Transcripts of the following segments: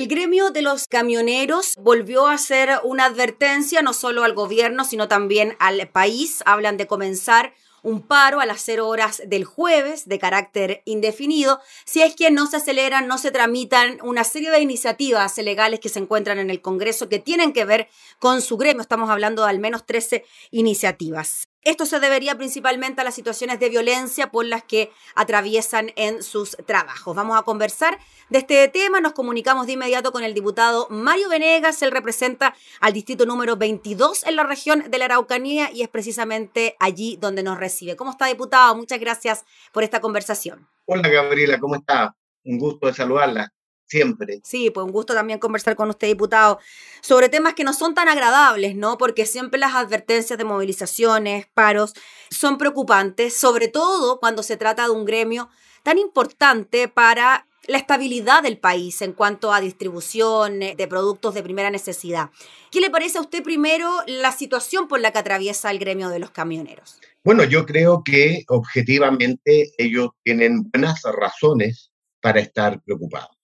El gremio de los camioneros volvió a hacer una advertencia no solo al gobierno, sino también al país. Hablan de comenzar un paro a las cero horas del jueves de carácter indefinido, si es que no se aceleran, no se tramitan una serie de iniciativas legales que se encuentran en el Congreso que tienen que ver con su gremio. Estamos hablando de al menos 13 iniciativas. Esto se debería principalmente a las situaciones de violencia por las que atraviesan en sus trabajos. Vamos a conversar de este tema. Nos comunicamos de inmediato con el diputado Mario Venegas. Él representa al distrito número 22 en la región de la Araucanía y es precisamente allí donde nos recibe. ¿Cómo está, diputado? Muchas gracias por esta conversación. Hola, Gabriela, ¿cómo está? Un gusto de saludarla siempre. Sí, pues un gusto también conversar con usted, diputado, sobre temas que no son tan agradables, ¿no? Porque siempre las advertencias de movilizaciones, paros, son preocupantes, sobre todo cuando se trata de un gremio tan importante para la estabilidad del país en cuanto a distribución de productos de primera necesidad. ¿Qué le parece a usted primero la situación por la que atraviesa el gremio de los camioneros? Bueno, yo creo que objetivamente ellos tienen buenas razones para estar preocupados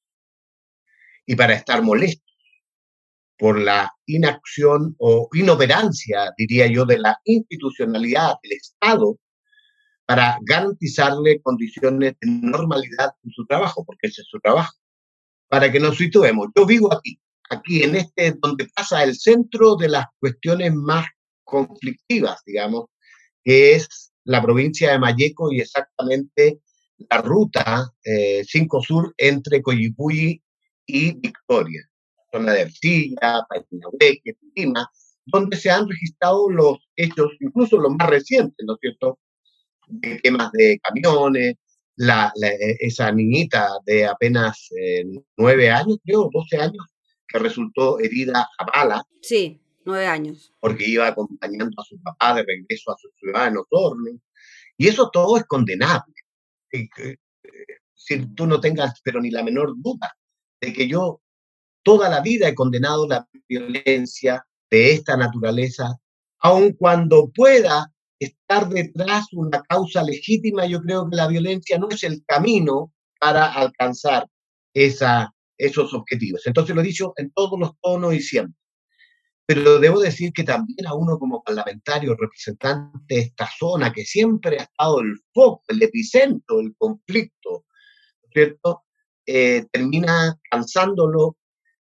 y para estar molestos por la inacción o inoperancia, diría yo, de la institucionalidad del Estado para garantizarle condiciones de normalidad en su trabajo, porque ese es su trabajo. Para que nos situemos, yo vivo aquí, aquí en este, donde pasa el centro de las cuestiones más conflictivas, digamos, que es la provincia de Mayeco y exactamente la ruta 5 eh, Sur entre Coyipulli y Victoria, zona de Arcilla, Paitinahueque, Lima, donde se han registrado los hechos, incluso los más recientes, ¿no es cierto?, de temas de camiones, la, esa niñita de apenas eh, nueve años, creo, doce años, que resultó herida a bala. Sí, nueve años. Porque iba acompañando a su papá de regreso a su ciudad en Osorno. Y eso todo es condenable. Eh, si tú no tengas, pero ni la menor duda, de que yo toda la vida he condenado la violencia de esta naturaleza, aun cuando pueda estar detrás una causa legítima, yo creo que la violencia no es el camino para alcanzar esa, esos objetivos. Entonces lo he dicho en todos los tonos y siempre. Pero debo decir que también a uno como parlamentario, representante de esta zona, que siempre ha estado el foco, el epicentro del conflicto, ¿cierto? Eh, termina cansándolo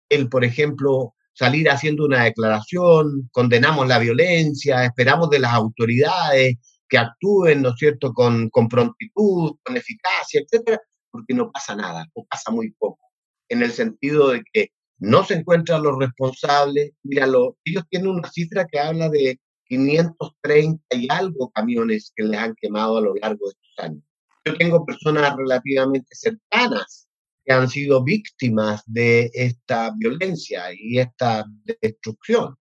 el, por ejemplo, salir haciendo una declaración, condenamos la violencia, esperamos de las autoridades que actúen, ¿no es cierto?, con, con prontitud, con eficacia, etcétera, porque no pasa nada, o pasa muy poco, en el sentido de que no se encuentran los responsables. Míralo, ellos tienen una cifra que habla de 530 y algo camiones que les han quemado a lo largo de estos años. Yo tengo personas relativamente cercanas han sido víctimas de esta violencia y esta destrucción.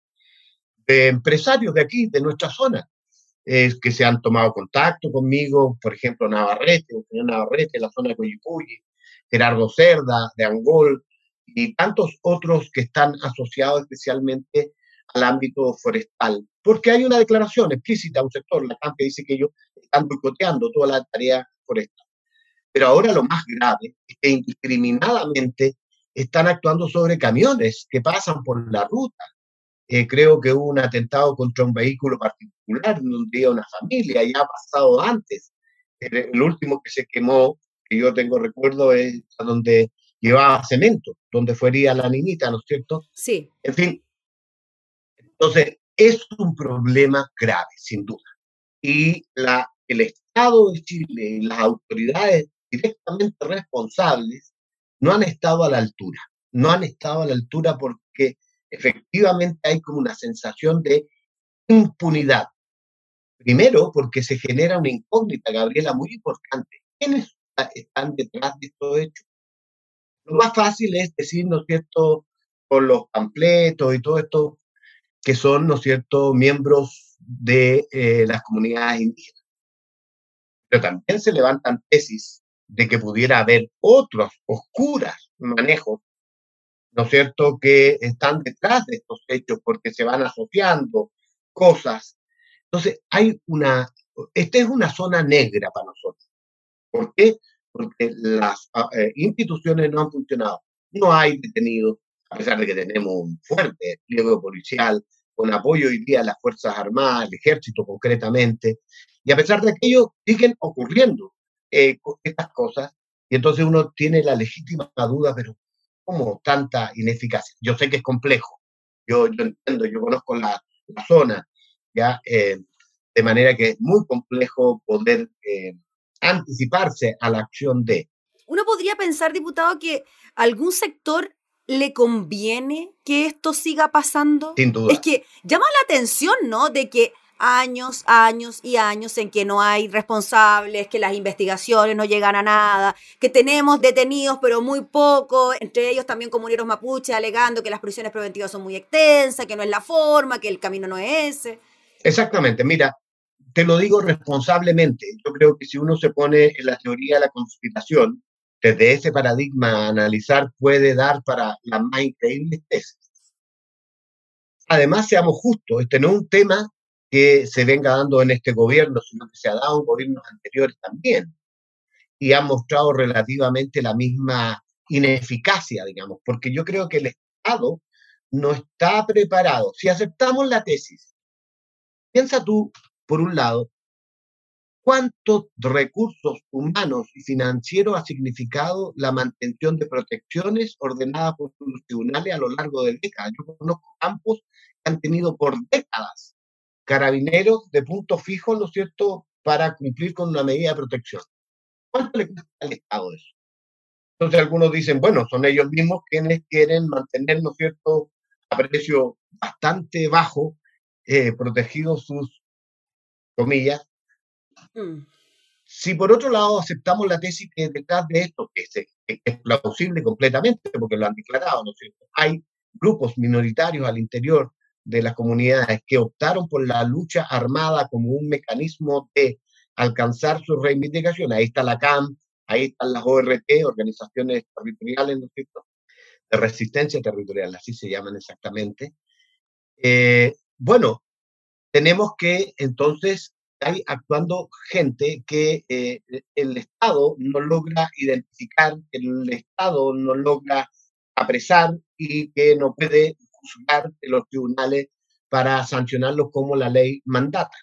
De empresarios de aquí, de nuestra zona, es que se han tomado contacto conmigo, por ejemplo, Navarrete, el señor Navarrete, la zona de Coyipulli, Gerardo Cerda, de Angol, y tantos otros que están asociados especialmente al ámbito forestal. Porque hay una declaración explícita a un sector, la CAM, que dice que ellos están boicoteando toda la tarea forestal. Pero ahora lo más grave es que indiscriminadamente están actuando sobre camiones que pasan por la ruta. Eh, creo que hubo un atentado contra un vehículo particular donde iba una familia, ya ha pasado antes. El, último que se quemó, que yo tengo recuerdo, es donde llevaba cemento, donde fuería la niñita, ¿no es cierto? Sí. En fin. Entonces, es un problema grave, sin duda. Y la, el Estado de Chile y las autoridades directamente responsables no han estado a la altura. No han estado a la altura porque efectivamente hay como una sensación de impunidad. Primero, porque se genera una incógnita, Gabriela, muy importante. ¿Quiénes están detrás de estos hechos? Lo más fácil es decir, ¿no es cierto?, con los pampletos y todo esto, que son, ¿no es cierto?, miembros de eh, las comunidades indígenas. Pero también se levantan tesis de que pudiera haber otros oscuras manejos, ¿no es cierto?, que están detrás de estos hechos porque se van asociando cosas. Entonces, hay una, esta es una zona negra para nosotros. ¿Por qué? Porque las ah, eh, instituciones no han funcionado. no hay detenidos, a pesar de que tenemos un fuerte despliegue policial, con apoyo hoy día a las Fuerzas Armadas, el Ejército concretamente, y a pesar de aquello siguen ocurriendo eh, estas cosas, y entonces uno tiene la legítima duda, pero ¿cómo tanta ineficacia? Yo sé que es complejo, yo, yo entiendo, yo conozco la, la zona, ¿ya? Eh, de manera que es muy complejo poder eh, anticiparse a la acción de. Uno podría pensar, diputado, que algún sector le conviene que esto siga pasando. Sin duda. Es que llama la atención, ¿no? De que años, años y años en que no hay responsables, que las investigaciones no llegan a nada, que tenemos detenidos pero muy poco, entre ellos también comuneros mapuche alegando que las prisiones preventivas son muy extensas, que no es la forma, que el camino no es ese. Exactamente, mira, te lo digo responsablemente. Yo creo que si uno se pone en la teoría de la conspiración, desde ese paradigma analizar puede dar para las más increíbles tesis. Además, seamos justos, este no es un tema que se venga dando en este gobierno, sino que se ha dado en gobiernos anteriores también. Y ha mostrado relativamente la misma ineficacia, digamos, porque yo creo que el Estado no está preparado. Si aceptamos la tesis, piensa tú, por un lado, cuántos recursos humanos y financieros ha significado la mantención de protecciones ordenadas por los tribunales a lo largo de décadas. Yo conozco campos que han tenido por décadas carabineros de punto fijo, ¿no es cierto?, para cumplir con una medida de protección. ¿Cuánto le cuesta al Estado eso? Entonces algunos dicen, bueno, son ellos mismos quienes quieren mantener, ¿no es cierto?, a precio bastante bajo, eh, protegidos sus comillas. Mm. Si por otro lado aceptamos la tesis que detrás de esto, que es, que es plausible completamente, porque lo han declarado, ¿no es cierto? Hay grupos minoritarios al interior de las comunidades que optaron por la lucha armada como un mecanismo de alcanzar sus reivindicaciones. Ahí está la CAM, ahí están las ORT, organizaciones territoriales, ¿no es cierto? De resistencia territorial, así se llaman exactamente. Eh, bueno, tenemos que entonces hay actuando gente que eh, el Estado no logra identificar, el Estado no logra apresar y que no puede juzgar en los tribunales para sancionarlos como la ley mandata.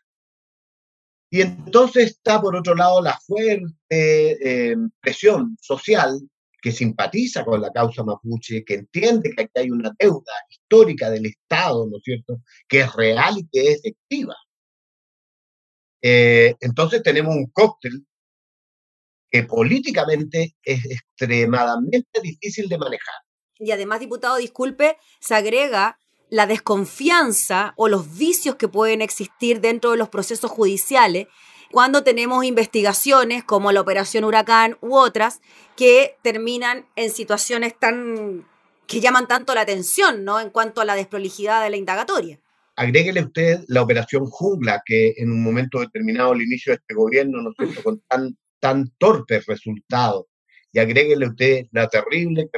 Y entonces está, por otro lado, la fuerte eh, presión social que simpatiza con la causa mapuche, que entiende que aquí hay una deuda histórica del Estado, ¿no es cierto?, que es real y que es efectiva. Eh, entonces tenemos un cóctel que políticamente es extremadamente difícil de manejar. Y además, diputado, disculpe, se agrega la desconfianza o los vicios que pueden existir dentro de los procesos judiciales cuando tenemos investigaciones como la Operación Huracán u otras que terminan en situaciones tan que llaman tanto la atención, ¿no? En cuanto a la desprolijidad de la indagatoria. Agréguele usted la Operación Jungla, que en un momento determinado, al inicio de este gobierno, ¿no es con tan, tan torpes resultados. Y agréguele usted la terrible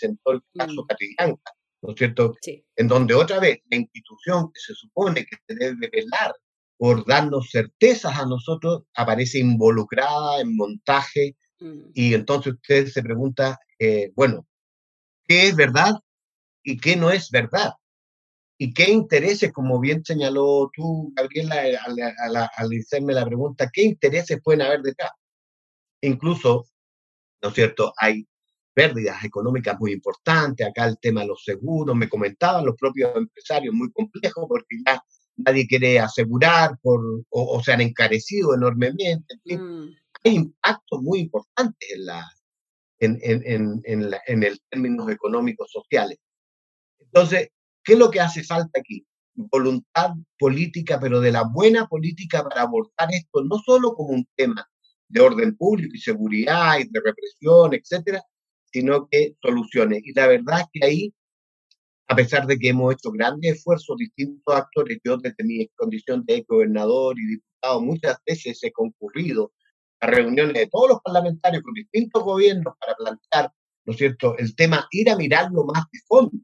presentó el caso mm. ¿no es cierto? En donde otra vez la institución que se supone que se debe velar por darnos certezas a nosotros aparece involucrada en montaje mm. y entonces usted se pregunta, eh, bueno, ¿qué es verdad y qué no es verdad? ¿Y qué intereses, como bien señaló tú, Gabriela, al, al, al hacerme la pregunta, qué intereses pueden haber detrás? Incluso, ¿no es cierto? Hay pérdidas económicas muy importantes, acá el tema de los seguros, me comentaban los propios empresarios, muy complejo porque ya nadie quiere asegurar por, o, se han encarecido enormemente. Mm. Hay impactos muy importantes en, la, en, en, en, la, en el términos económicos sociales. Entonces, ¿qué es lo que hace falta aquí? Voluntad política, pero de la buena política para abordar esto, no solo como un tema de orden público y seguridad y de represión, etcétera, sino que soluciones. Y la verdad es que ahí, a pesar de que hemos hecho grandes esfuerzos, distintos actores, yo desde mi condición de gobernador y diputado muchas veces he concurrido a reuniones de todos los parlamentarios con distintos gobiernos para plantear, ¿no es cierto?, el tema, ir a mirarlo más de fondo,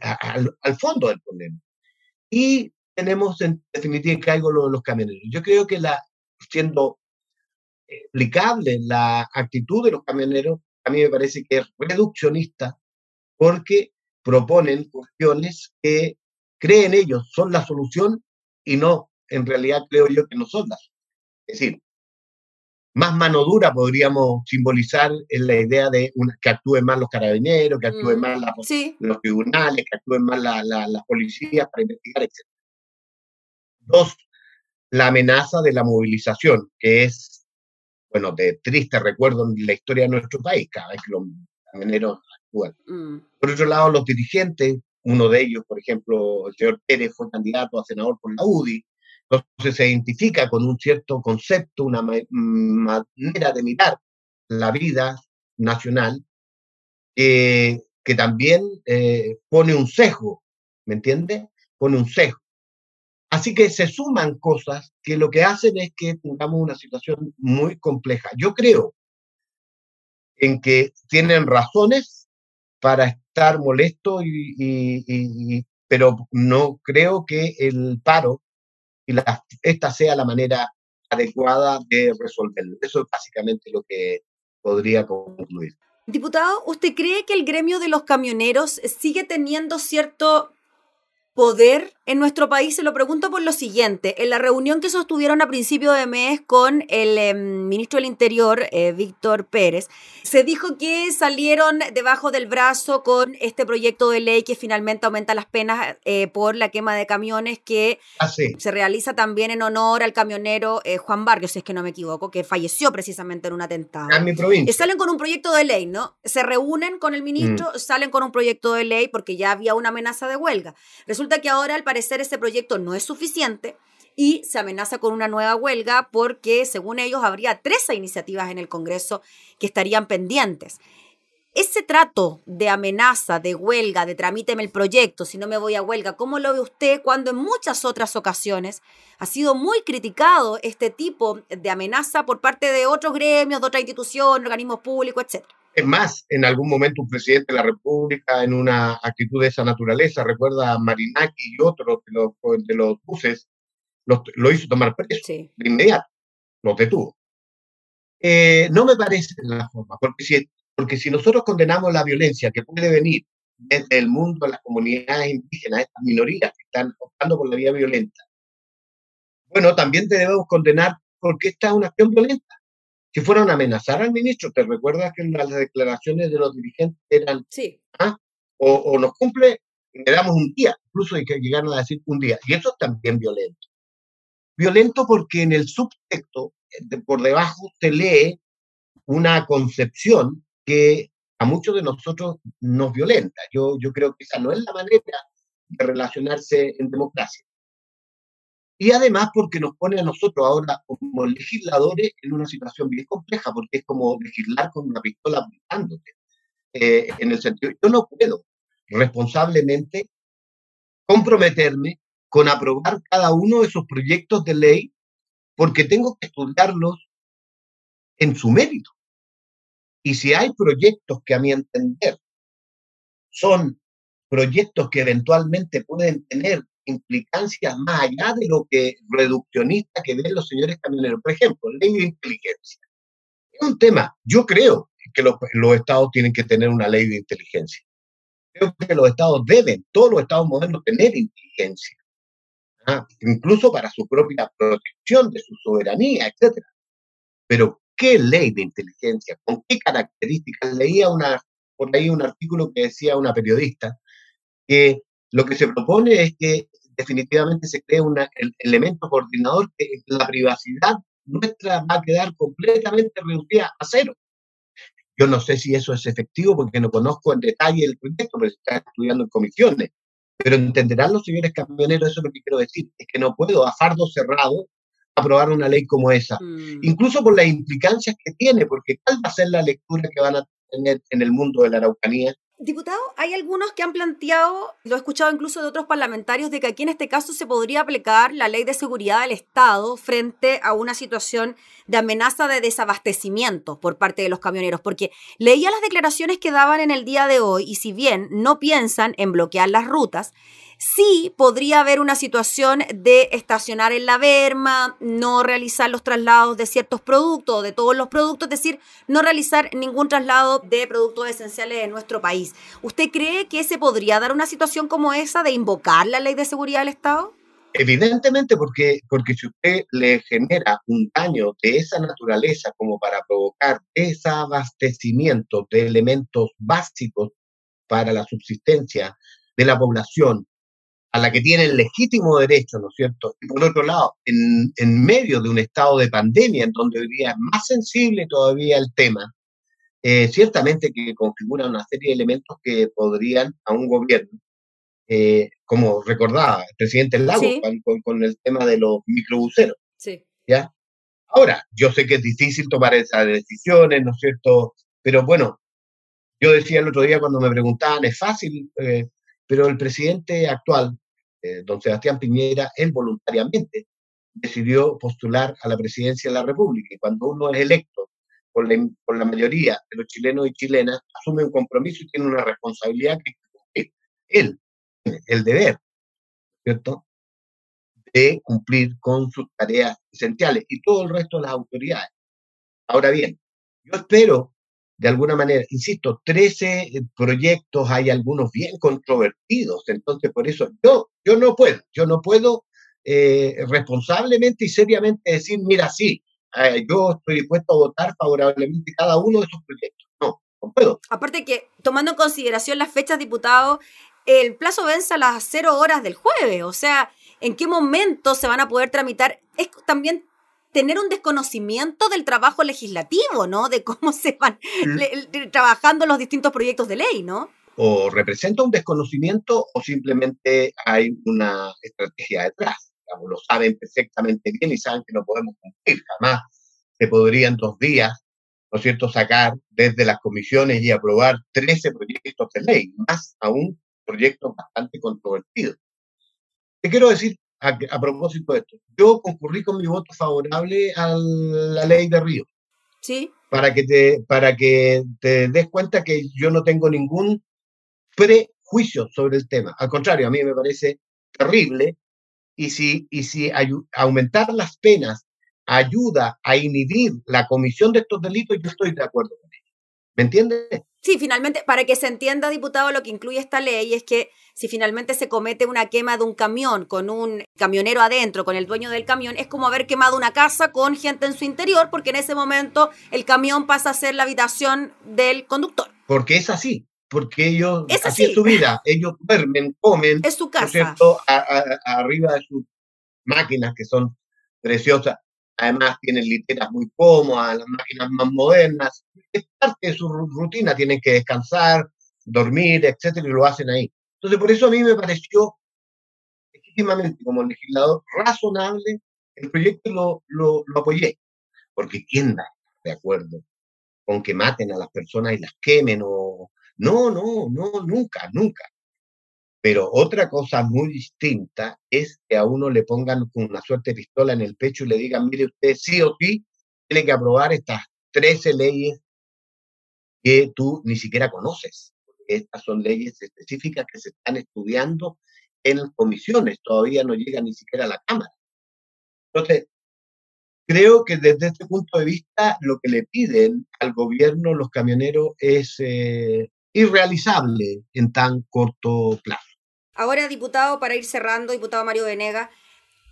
al, fondo del problema. Y tenemos en definitiva que algo de los camioneros. Yo creo que la, siendo explicable la actitud de los camioneros, a mí me parece que es reduccionista porque proponen cuestiones que creen ellos son la solución y no, en realidad creo yo que no son las. Es decir, más mano dura podríamos simbolizar en la idea de que actúen más los carabineros, que actúen mm, más los tribunales, que actúen más las policías para investigar, etc. Dos, la amenaza de la movilización, que es, bueno, de triste recuerdo en la historia de nuestro país, cada vez que los carabineros actúan. Mm. Por otro lado, los dirigentes, uno de ellos, por ejemplo, el señor Pérez fue candidato a senador por la UDI, entonces se identifica con un cierto concepto, una manera de mirar la vida nacional que también eh, pone un sesgo, ¿me entiende? Pone un sesgo. Así que se suman cosas que lo que hacen es que tengamos una situación muy compleja. Yo creo en que tienen razones para estar molestos, y, pero no creo que el paro y esta sea la manera adecuada de resolverlo. Eso es básicamente lo que podría concluir. Diputado, ¿usted cree que el gremio de los camioneros sigue teniendo cierto poder en nuestro país? Se lo pregunto por lo siguiente. En la reunión que sostuvieron a principio de mes con el em, ministro del Interior, eh, Víctor Pérez, se dijo que salieron debajo del brazo con este proyecto de ley que finalmente aumenta las penas eh, por la quema de camiones que ah, se realiza también en honor al camionero eh, Juan Barrios, si es que no me equivoco, que falleció precisamente en un atentado. En mi provincia. salen con un proyecto de ley, ¿no? Se reúnen con el ministro, mm. salen con un proyecto de ley porque ya había una amenaza de huelga. Resulta que ahora al parecer ese proyecto no es suficiente y se amenaza con una nueva huelga porque según ellos habría 13 iniciativas en el Congreso que estarían pendientes. Ese trato de amenaza, de huelga, de tramíteme el proyecto, si no me voy a huelga, ¿cómo lo ve usted cuando en muchas otras ocasiones ha sido muy criticado este tipo de amenaza por parte de otros gremios, de otras instituciones, organismos públicos, etcétera? Es más, en algún momento un presidente de la República en una actitud de esa naturaleza, recuerda a Marinaki y otros de los, de los buses, lo hizo tomar preso de inmediato, los detuvo. Eh, no me parece la forma, porque si, porque si nosotros condenamos la violencia que puede venir desde el mundo de las comunidades indígenas, estas minorías que están optando por la vía violenta, bueno, también debemos condenar porque esta es una acción violenta si fueron a amenazar al ministro, ¿te recuerdas que las declaraciones de los dirigentes eran, sí. ¿ah? o, nos cumple, le damos un día, incluso hay que llegar a decir un día, y eso es también violento. Violento porque en el subtexto, por debajo, se lee una concepción que a muchos de nosotros nos violenta. Yo, yo creo que esa no es la manera de relacionarse en democracia y además porque nos pone a nosotros ahora como legisladores en una situación bien compleja, porque es como legislar con una pistola apuntándote. Eh, en el sentido, yo no puedo responsablemente comprometerme con aprobar cada uno de esos proyectos de ley porque tengo que estudiarlos en su mérito. Y si hay proyectos que a mi entender son proyectos que eventualmente pueden tener implicancias más allá de lo que reduccionista que ven los señores camioneros. Por ejemplo, ley de inteligencia. Es un tema, yo creo que los, estados tienen que tener una ley de inteligencia. Creo que los estados deben, todos los estados modernos, tener inteligencia. ¿ah? Incluso para su propia protección de su soberanía, etc. Pero, ¿qué ley de inteligencia? ¿Con qué características? Leía una, por ahí un artículo que decía una periodista que lo que se propone es que definitivamente se crea un elemento coordinador que la privacidad nuestra va a quedar completamente reducida a cero. Yo no sé si eso es efectivo porque no conozco en detalle el proyecto, pero se está estudiando en comisiones. Pero entenderán los señores camioneros, eso es lo que quiero decir, es que no puedo a fardo cerrado aprobar una ley como esa, mm. incluso por las implicancias que tiene, porque ¿cuál va a ser la lectura que van a tener en el mundo de la Araucanía Diputado, hay algunos que han planteado, lo he escuchado incluso de otros parlamentarios, de que aquí en este caso se podría aplicar la ley de seguridad del Estado frente a una situación de amenaza de desabastecimiento por parte de los camioneros, porque leía las declaraciones que daban en el día de hoy y si bien no piensan en bloquear las rutas, sí podría haber una situación de estacionar en la berma, no realizar los traslados de ciertos productos, de todos los productos, es decir, no realizar ningún traslado de productos esenciales de nuestro país. ¿Usted cree que se podría dar una situación como esa de invocar la ley de seguridad del Estado? Evidentemente, porque, porque si usted le genera un daño de esa naturaleza como para provocar desabastecimiento de elementos básicos para la subsistencia de la población, a la que tienen legítimo derecho, ¿no es cierto? Y por otro lado, en, en medio de un estado de pandemia, en donde hoy día es más sensible todavía el tema, eh, ciertamente que configura una serie de elementos que podrían a un gobierno, eh, como recordaba el presidente Lago con, con, el tema de los microbuseros. Sí. ¿ya? Ahora, yo sé que es difícil tomar esas decisiones, ¿no es cierto? Pero bueno, yo decía el otro día cuando me preguntaban, es fácil, eh, pero el presidente actual, eh, don Sebastián Piñera, él voluntariamente decidió postular a la presidencia de la República. Y cuando uno es electo por la, mayoría de los chilenos y chilenas, asume un compromiso y tiene una responsabilidad que él tiene el deber, ¿cierto?, de cumplir con sus tareas esenciales y todo el resto de las autoridades. Ahora bien, yo espero de alguna manera, insisto, 13 eh, proyectos, hay algunos bien controvertidos, entonces por eso yo, yo no puedo, yo no puedo eh, responsablemente y seriamente decir, mira, sí, eh, yo estoy dispuesto a votar favorablemente cada uno de esos proyectos. No, no puedo. Aparte que, tomando en consideración las fechas, diputado, el plazo vence a las cero horas del jueves, o sea, ¿en qué momento se van a poder tramitar? Es también tener un desconocimiento del trabajo legislativo, ¿no? De cómo se van trabajando los distintos proyectos de ley, ¿no? O representa un desconocimiento o simplemente hay una estrategia detrás. lo saben perfectamente bien y saben que no podemos cumplir. Jamás se podría en dos días, ¿no es cierto?, sacar desde las comisiones y aprobar 13 proyectos de ley, más aún proyectos bastante controvertidos. Te quiero decir a, propósito de esto, yo concurrí con mi voto favorable a la ley de Río. Sí. Para que te, para que te des cuenta que yo no tengo ningún prejuicio sobre el tema. Al contrario, a mí me parece terrible. Y si, y si aumentar las penas ayuda a inhibir la comisión de estos delitos, yo estoy de acuerdo con. ¿Me entiendes? Sí, finalmente, para que se entienda, diputado, lo que incluye esta ley es que si finalmente se comete una quema de un camión con un camionero adentro, con el dueño del camión, es como haber quemado una casa con gente en su interior, porque en ese momento el camión pasa a ser la habitación del conductor. Porque es así, porque ellos, es así. es su vida, ellos duermen, comen, es su casa. arriba de sus máquinas que son preciosas. Además tienen literas muy cómodas, las máquinas más modernas. Es parte de su rutina, tienen que descansar, dormir, etcétera, y lo hacen ahí. Entonces, por eso a mí me pareció legítimamente como legislador razonable el proyecto lo, lo, apoyé. Porque ¿quién da de acuerdo con que maten a las personas y las quemen? O... No, no, no, nunca, nunca. Pero otra cosa muy distinta es que a uno le pongan una suerte de pistola en el pecho y le digan, mire usted, sí o sí, tiene que aprobar estas 13 leyes que tú ni siquiera conoces. Estas son leyes específicas que se están estudiando en comisiones, todavía no llegan ni siquiera a la Cámara. Entonces, creo que desde este punto de vista lo que le piden al gobierno los camioneros es eh, irrealizable en tan corto plazo. Ahora, diputado, para ir cerrando, diputado Mario Venega,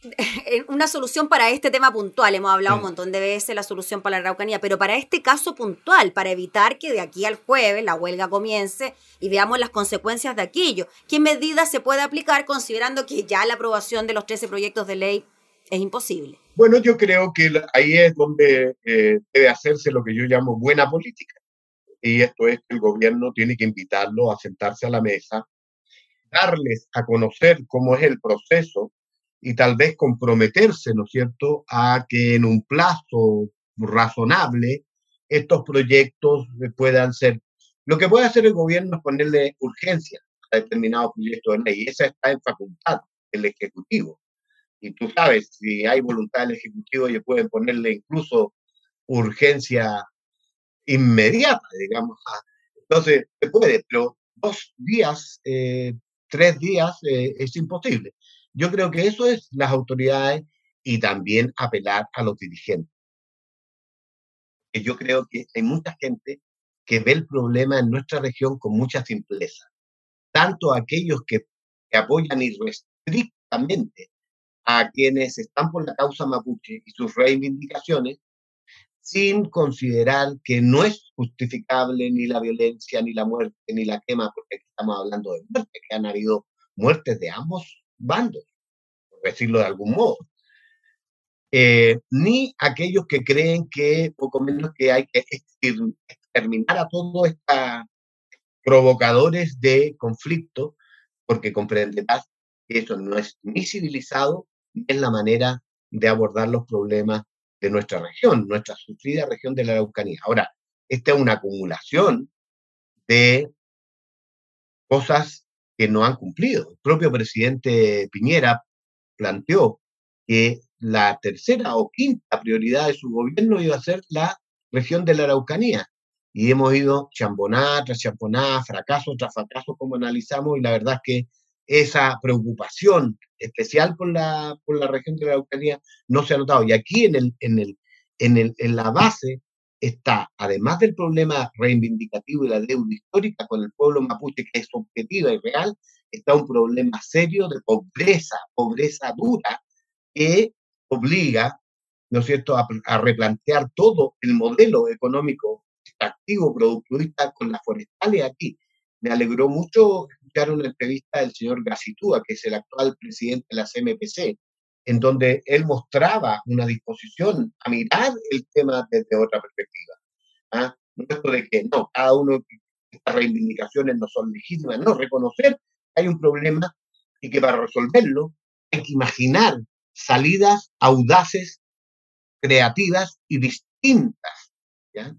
una solución para este tema puntual, hemos hablado un montón de veces la solución para la Araucanía, pero para este caso puntual, para evitar que de aquí al jueves la huelga comience y veamos las consecuencias de aquello, ¿qué medidas se puede aplicar considerando que ya la aprobación de los 13 proyectos de ley es imposible? Bueno, yo creo que ahí es donde eh, debe hacerse lo que yo llamo buena política. Y esto es que el gobierno tiene que invitarlo a sentarse a la mesa darles a conocer cómo es el proceso y tal vez comprometerse, ¿no es cierto?, a que en un plazo razonable estos proyectos puedan ser. Lo que puede hacer el gobierno es ponerle urgencia a determinados proyectos de ley, y esa está en facultad del Ejecutivo. Y tú sabes, si hay voluntad del Ejecutivo, ellos pueden ponerle incluso urgencia inmediata, digamos. Entonces, se puede, pero dos días eh, tres días eh, es imposible. Yo creo que eso es las autoridades y también apelar a los dirigentes. Yo creo que hay mucha gente que ve el problema en nuestra región con mucha simpleza. Tanto aquellos que, apoyan irrestrictamente a quienes están por la causa mapuche y sus reivindicaciones, sin considerar que no es justificable ni la violencia, ni la muerte, ni la quema, porque aquí estamos hablando de muerte, que han habido muertes de ambos bandos, por decirlo de algún modo. Eh, ni aquellos que creen que poco menos que hay que exterminar a todos estos provocadores de conflicto, porque comprenderás que eso no es ni civilizado, ni es la manera de abordar los problemas de nuestra región, nuestra sufrida región de la Araucanía. Ahora, esta es una acumulación de cosas que no han cumplido. El propio presidente Piñera planteó que la tercera o quinta prioridad de su gobierno iba a ser la región de la Araucanía. Y hemos ido chamboná tras chamboná, fracaso tras fracaso, como analizamos, y la verdad es que esa preocupación especial por la, por la región de la Araucanía no se ha notado. Y aquí en, el, en, el, en, el, en la base está, además del problema reivindicativo y la deuda histórica con el pueblo mapuche, que es objetiva y real, está un problema serio de pobreza, pobreza dura, que obliga, ¿no es cierto?, a, replantear todo el modelo económico activo, productivista con las forestales aquí. Me alegró mucho una entrevista del señor Gacitúa, que es el actual presidente de la CMPC, en donde él mostraba una disposición a mirar el tema desde otra perspectiva. ¿ah? Esto de que no, cada uno, estas reivindicaciones no son legítimas, no, reconocer que hay un problema y que para resolverlo hay que imaginar salidas audaces, creativas y distintas. ¿ya?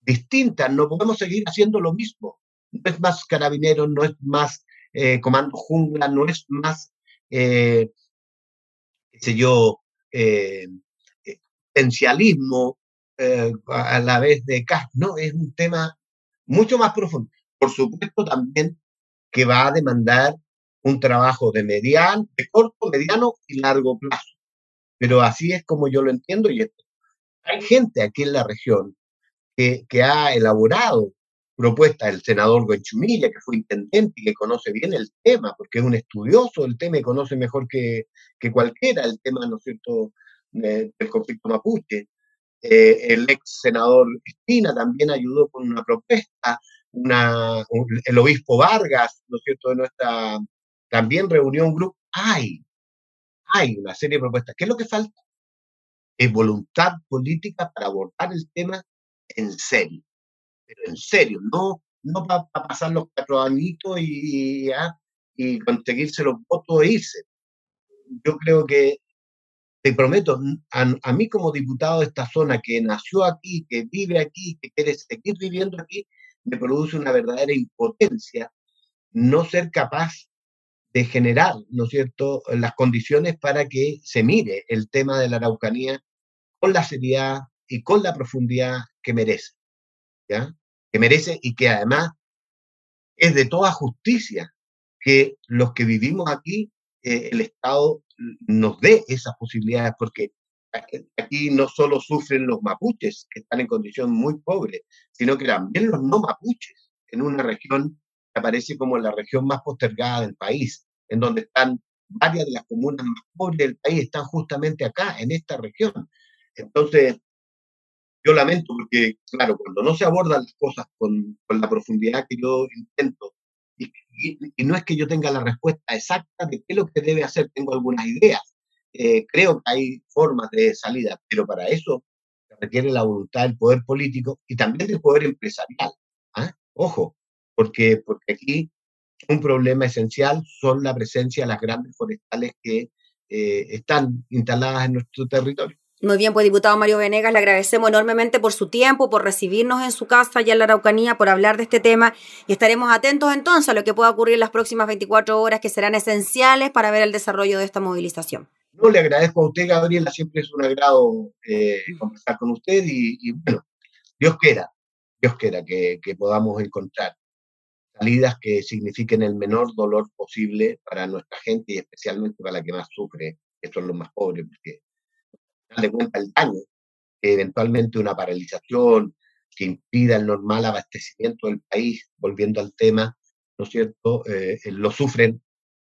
Distintas, no podemos seguir haciendo lo mismo no es más carabineros, no es más eh, comando jungla, no es más, eh, qué yo, eh, potencialismo a la vez de CAS. No, es un tema mucho más profundo. Por supuesto también que va a demandar un trabajo de mediano, de corto, mediano y largo plazo. Pero así es como yo lo entiendo y hay gente aquí en la región que, que ha elaborado propuesta del senador Goenchumilla, que fue intendente y que conoce bien el tema, porque es un estudioso del tema y conoce mejor que, que cualquiera el tema, ¿no es cierto?, del conflicto mapuche. Eh, el ex senador Espina también ayudó con una propuesta, una, el obispo Vargas, ¿no es cierto?, de nuestra, también reunió un grupo. Hay, hay una serie de propuestas. ¿Qué es lo que falta? Es voluntad política para abordar el tema en serio pero en serio, no, no para pasar los cuatro añitos y, y, conseguirse los votos e irse. Yo creo que, te prometo, a, mí como diputado de esta zona que nació aquí, que vive aquí, que quiere seguir viviendo aquí, me produce una verdadera impotencia no ser capaz de generar, ¿no es cierto?, las condiciones para que se mire el tema de la Araucanía con la seriedad y con la profundidad que merece. ¿ya? Que merece y que además es de toda justicia que los que vivimos aquí, eh, el Estado nos dé esas posibilidades, porque aquí no solo sufren los mapuches, que están en condición muy pobre, sino que también los no mapuches, en una región que aparece como la región más postergada del país, en donde están varias de las comunas más pobres del país, están justamente acá, en esta región. Entonces, yo lamento porque, claro, cuando no se abordan las cosas con, la profundidad que yo intento, y, no es que yo tenga la respuesta exacta de qué es lo que debe hacer, tengo algunas ideas. Eh, creo que hay formas de salida, pero para eso requiere la voluntad del poder político y también del poder empresarial. ¿ah? Ojo, porque, porque aquí un problema esencial son la presencia de las grandes forestales que eh, están instaladas en nuestro territorio. Muy bien, pues diputado Mario Venegas, le agradecemos enormemente por su tiempo, por recibirnos en su casa allá en la Araucanía, por hablar de este tema y estaremos atentos entonces a lo que pueda ocurrir en las próximas 24 horas que serán esenciales para ver el desarrollo de esta movilización. No, le agradezco a usted, Gabriela, siempre es un agrado eh, conversar con usted y, bueno, Dios quiera, Dios quiera que, que podamos encontrar salidas que signifiquen el menor dolor posible para nuestra gente y especialmente para la que más sufre, que son los más pobres, porque al de cuenta el daño que eventualmente una paralización que impida el normal abastecimiento del país, volviendo al tema, ¿no es cierto?, eh, lo sufren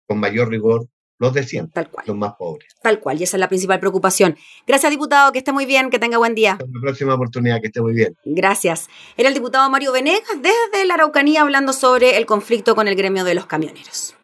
con mayor rigor los de siempre, Tal cual. los más pobres. Tal cual, y esa es la principal preocupación. Gracias, diputado, que esté muy bien, que tenga buen día. Hasta la próxima oportunidad, que esté muy bien. Gracias. Era el diputado Mario Venegas desde la Araucanía hablando sobre el conflicto con el gremio de los camioneros.